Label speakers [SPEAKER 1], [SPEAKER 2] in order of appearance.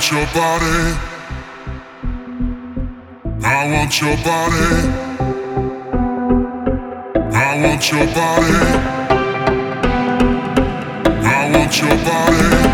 [SPEAKER 1] want your body. I want your body. I want your body. I want your body.